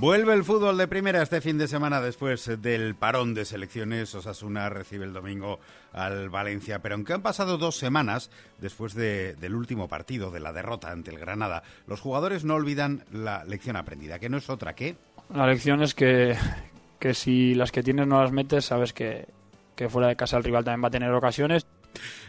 Vuelve el fútbol de primera este fin de semana después del parón de selecciones. Osasuna recibe el domingo al Valencia. Pero aunque han pasado dos semanas después del último partido, de la derrota ante el Granada, los jugadores no olvidan la lección aprendida, que no es otra que... La lección es que, que si las que tienes no las metes, sabes que, que fuera de casa el rival también va a tener ocasiones.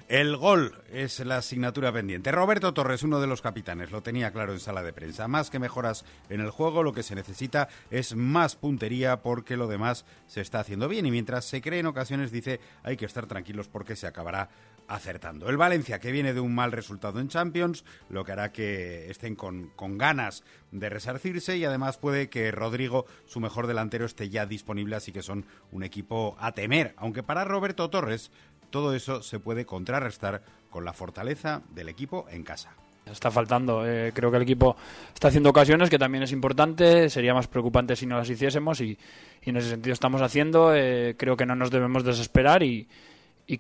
El gol es la asignatura pendiente. Roberto Torres, uno de los capitanes, lo tenía claro en sala de prensa. Más que mejoras en el juego, lo que se necesita es más puntería porque lo demás se está haciendo bien. Y mientras se cree en ocasiones, dice, hay que estar tranquilos porque se acabará acertando. El Valencia, que viene de un mal resultado en Champions, lo que hará que estén con, con, ganas de resarcirse y además puede que Rodrigo, su mejor delantero, esté ya disponible, así que son un equipo a temer. Aunque para Roberto Torres todo eso se puede contrarrestar con la fortaleza del equipo en casa. Está faltando. Eh, creo que el equipo está haciendo ocasiones, que también es importante. Sería más preocupante si no las hiciésemos y, en ese sentido estamos haciendo. Eh, creo que no nos debemos desesperar y,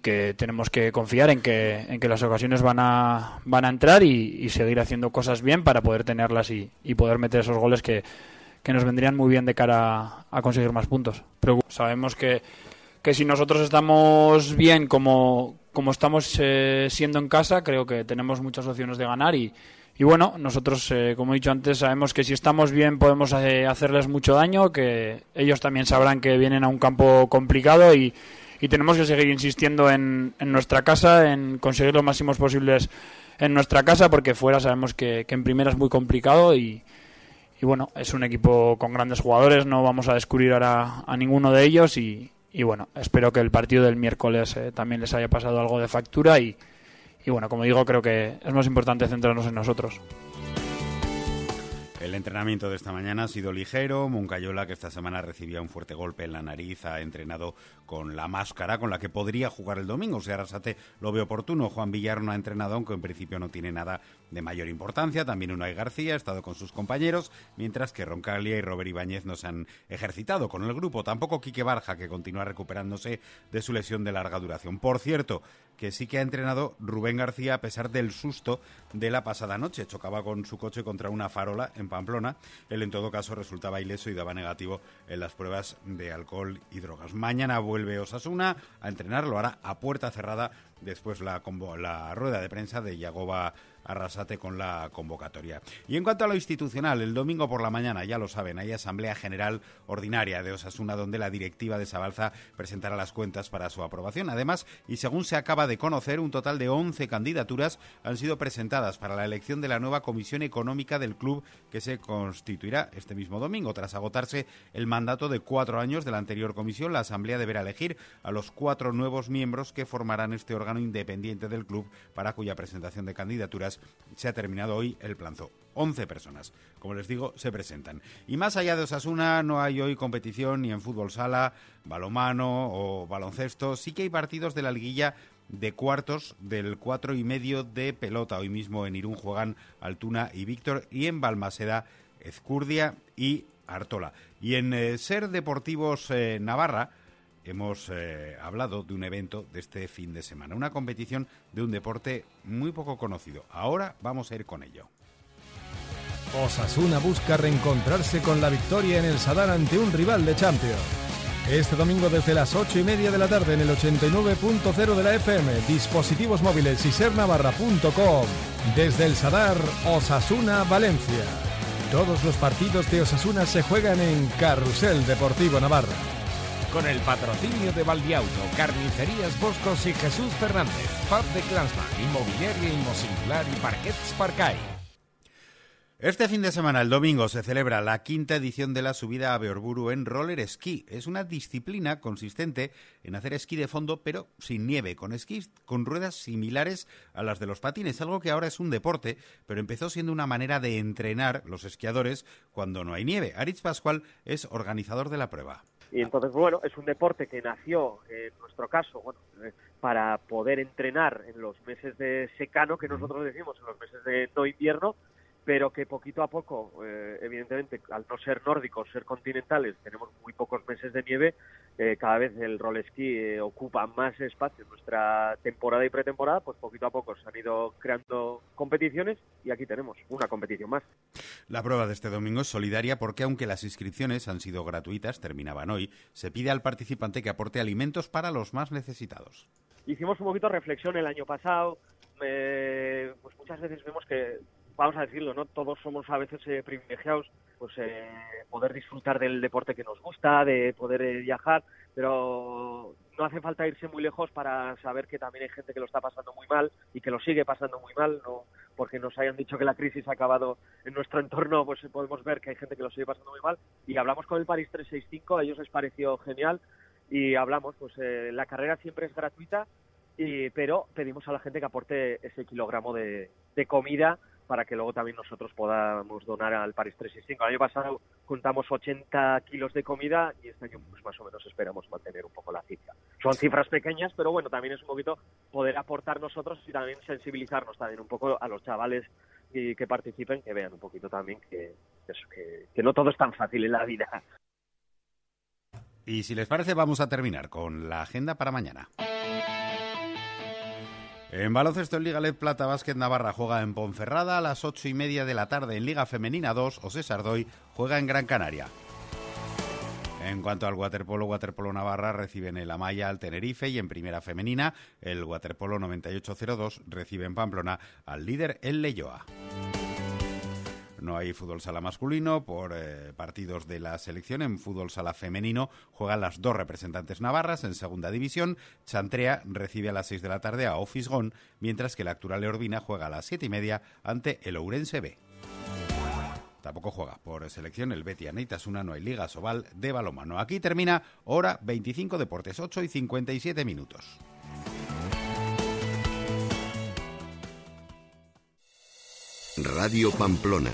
que tenemos que confiar en que, en que las ocasiones van a, van a entrar y, seguir haciendo cosas bien para poder tenerlas y, poder meter esos goles que, que, nos vendrían muy bien de cara a, conseguir más puntos. Sabemos que que si nosotros estamos bien como, como estamos eh, siendo en casa, creo que tenemos muchas opciones de ganar y, y bueno, nosotros, eh, como he dicho antes, sabemos que si estamos bien podemos eh, hacerles mucho daño, que ellos también sabrán que vienen a un campo complicado y, y tenemos que seguir insistiendo en, en, nuestra casa, en conseguir los máximos posibles en nuestra casa, porque fuera sabemos que, que en primera es muy complicado y, y bueno, es un equipo con grandes jugadores, no vamos a descubrir ahora a ninguno de ellos y, y bueno, espero que el partido del miércoles eh, también les haya pasado algo de factura y, y bueno, como digo, creo que es más importante centrarnos en nosotros. El entrenamiento de esta mañana ha sido ligero. Moncayola, que esta semana recibía un fuerte golpe en la nariz, ha entrenado con la máscara con la que podría jugar el domingo. O sea, Arrasate lo ve oportuno. Juan Villar no ha entrenado, aunque en principio no tiene nada de mayor importancia. También Unai García ha estado con sus compañeros, mientras que Roncaglia y Robert Ibáñez no se han ejercitado con el grupo. Tampoco Quique Barja, que continúa recuperándose de su lesión de larga duración. Por cierto, que sí que ha entrenado Rubén García a pesar del susto de la pasada noche. Chocaba con su coche contra una farola en Pamplona. Él, en todo caso, resultaba ileso y daba negativo en las pruebas de alcohol y drogas. Mañana vuelve Osasuna a entrenar, lo hará a puerta cerrada después la, la rueda de prensa de Yagoba Arrasate con la convocatoria. Y en cuanto a lo institucional, el domingo por la mañana, ya lo saben, hay Asamblea General Ordinaria de Osasuna donde la directiva de Sabalza presentará las cuentas para su aprobación. Además, y según se acaba de conocer, un total de 11 candidaturas han sido presentadas para la elección de la nueva Comisión Económica del club que se constituirá este mismo domingo. Tras agotarse el mandato de cuatro años de la anterior comisión, la Asamblea deberá elegir a los cuatro nuevos miembros que formarán este órgano independiente del club para cuya presentación de candidaturas se ha terminado hoy el plazo. 11 personas, como les digo, se presentan. Y más allá de Osasuna, no hay hoy competición ni en fútbol sala, balomano o baloncesto. Sí que hay partidos de la liguilla de cuartos del cuatro y medio de pelota. Hoy mismo en Irún juegan Altuna y Víctor y en Balmaseda Ezcurdia y Artola. Y en eh, Ser Deportivos eh, Navarra hemos eh, hablado de un evento de este fin de semana, una competición de un deporte muy poco conocido. Ahora vamos a ir con ello. Osasuna busca reencontrarse con la victoria en el Sadar ante un rival de Champions. Este domingo desde las 8 y media de la tarde en el 89.0 de la FM, dispositivos móviles y sernavarra.com. Desde el Sadar, Osasuna, Valencia. Todos los partidos de Osasuna se juegan en Carrusel Deportivo Navarra con el patrocinio de Valdiauto, Carnicerías Boscos y Jesús Fernández, Pub de Clansman, Inmobiliaria Inmosingular y Parquets Parcay. Este fin de semana, el domingo, se celebra la quinta edición de la subida a Beorburu en roller esquí. Es una disciplina consistente en hacer esquí de fondo, pero sin nieve, con esquís con ruedas similares a las de los patines, algo que ahora es un deporte, pero empezó siendo una manera de entrenar los esquiadores cuando no hay nieve. Aritz Pascual es organizador de la prueba. Y entonces, bueno, es un deporte que nació, en nuestro caso, bueno, eh, para poder entrenar en los meses de secano, que nosotros decimos, en los meses de no invierno, pero que poquito a poco, eh, evidentemente, al no ser nórdicos, ser continentales, tenemos muy pocos meses de nieve, eh, cada vez el roll esquí eh, ocupa más espacio en nuestra temporada y pretemporada, pues poquito a poco se han ido creando competiciones y aquí tenemos una competición más. La prueba de este domingo es solidaria porque aunque las inscripciones han sido gratuitas, terminaban hoy, se pide al participante que aporte alimentos para los más necesitados. Hicimos un poquito de reflexión el año pasado, pues muchas veces vemos que vamos a decirlo, ¿no? Todos somos a veces eh, privilegiados, pues eh, poder disfrutar del deporte que nos gusta, de poder eh, viajar, pero no hace falta irse muy lejos para saber que también hay gente que lo está pasando muy mal y que lo sigue pasando muy mal, no porque nos hayan dicho que la crisis ha acabado en nuestro entorno, pues podemos ver que hay gente que lo sigue pasando muy mal y hablamos con el Paris 365, a ellos les pareció genial y hablamos, pues la carrera siempre es gratuita, y, pero pedimos a la gente que aporte ese kilogramo de comida para que luego también nosotros podamos donar al Paris 365. El año pasado juntamos 80 kilos de comida y este año pues más o menos esperamos mantener un poco la cifra. Son cifras pequeñas, pero bueno, también es un poquito poder aportar nosotros y también sensibilizarnos también un poco a los chavales y que participen, que vean un poquito también que, que no todo es tan fácil en la vida. Y si les parece, vamos a terminar con la agenda para mañana. En baloncesto en Liga LED Plata Básquet Navarra juega en Ponferrada a las ocho y media de la tarde. En Liga Femenina 2, José Sardoy juega en Gran Canaria. En cuanto al waterpolo, Waterpolo Navarra recibe en el Amaya al Tenerife y en primera femenina el Waterpolo 9802 recibe en Pamplona al líder el Leyoa. No hay fútbol sala masculino por eh, partidos de la selección. En fútbol sala femenino juegan las dos representantes navarras. En segunda división, Chantrea recibe a las seis de la tarde a Ofisgón, mientras que la actual Leorbina juega a las siete y media ante el Ourense B. Tampoco juega por selección el Betia Neitasuna, no hay Liga Sobal de balomano. Aquí termina hora 25 deportes, 8 y 57 minutos. Radio Pamplona.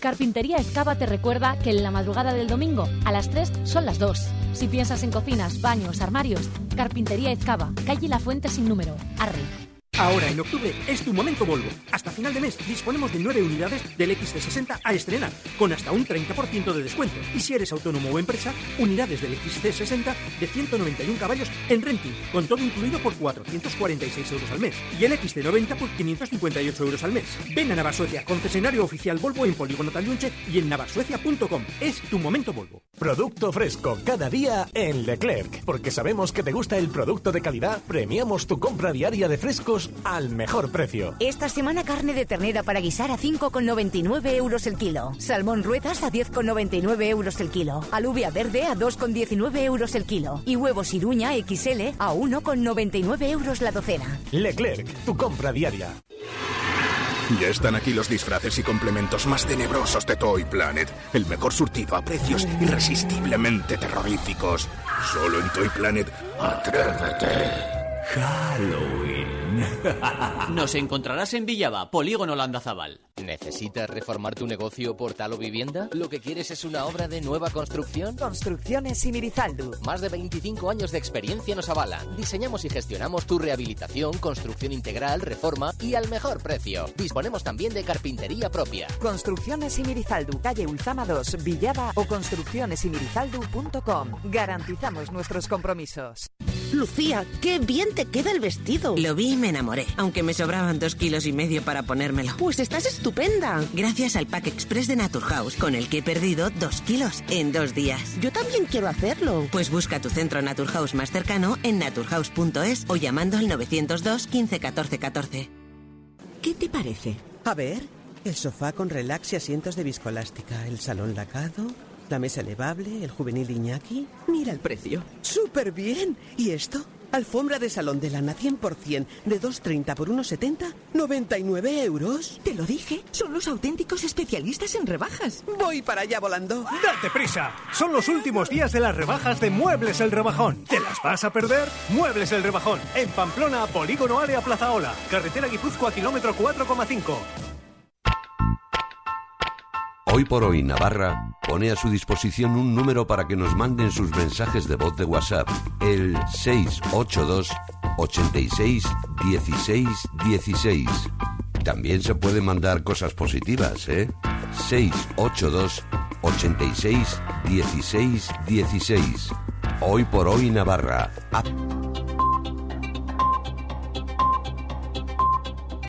Carpintería Excava te recuerda que en la madrugada del domingo, a las 3 son las 2. Si piensas en cocinas, baños, armarios, Carpintería Excava, calle La Fuente sin número, Arre. Ahora, en octubre, es tu momento Volvo. Hasta final de mes disponemos de 9 unidades del XC60 a estrenar, con hasta un 30% de descuento. Y si eres autónomo o empresa, unidades del XC60 de 191 caballos en renting, con todo incluido por 446 euros al mes. Y el XC90 por 558 euros al mes. Ven a Navarsuecia, concesionario oficial Volvo en Polígono Talunche y en navarsuecia.com. Es tu momento Volvo. Producto fresco cada día en Leclerc. Porque sabemos que te gusta el producto de calidad, premiamos tu compra diaria de frescos al mejor precio. Esta semana carne de ternera para guisar a 5,99 euros el kilo. Salmón ruedas a 10,99 euros el kilo. Alubia verde a 2,19 euros el kilo. Y huevos iruña XL a 1,99 euros la docena. Leclerc, tu compra diaria. Ya están aquí los disfraces y complementos más tenebrosos de Toy Planet. El mejor surtido a precios irresistiblemente terroríficos. Solo en Toy Planet. Atrévete. Halloween. Nos encontrarás en Villaba, Polígono Landazabal. ¿Necesitas reformar tu negocio, portal o vivienda? ¿Lo que quieres es una obra de nueva construcción? Construcciones Simirizaldu. Más de 25 años de experiencia nos avalan. Diseñamos y gestionamos tu rehabilitación, construcción integral, reforma y al mejor precio. Disponemos también de carpintería propia. Construcciones Simirizaldu, calle Ulzama 2, Villaba o construccionesimirizaldu.com. Garantizamos nuestros compromisos. Lucía, qué bien te queda el vestido. Lo vi y me enamoré, aunque me sobraban dos kilos y medio para ponérmelo. Pues estás estupenda. Gracias al Pack Express de Naturhaus, con el que he perdido dos kilos en dos días. Yo también quiero hacerlo. Pues busca tu centro Naturhaus más cercano en naturhaus.es o llamando al 902 15 14 14. ¿Qué te parece? A ver, el sofá con relax y asientos de viscoelástica, el salón lacado, la mesa elevable, el juvenil Iñaki. Mira el precio. ¡Súper bien! ¿Y esto? Alfombra de salón de lana 100% de 2,30 por 1,70, 99 euros. Te lo dije, son los auténticos especialistas en rebajas. Voy para allá volando. ¡Date prisa! Son los últimos días de las rebajas de Muebles el Rebajón. ¿Te las vas a perder? Muebles el Rebajón. En Pamplona, Polígono Área Plaza Ola. Carretera Guipúzcoa, kilómetro 4,5. Hoy por hoy Navarra pone a su disposición un número para que nos manden sus mensajes de voz de WhatsApp, el 682 86 16 16. también se pueden mandar cosas positivas, ¿eh? 682 86 16 16. Hoy por hoy Navarra.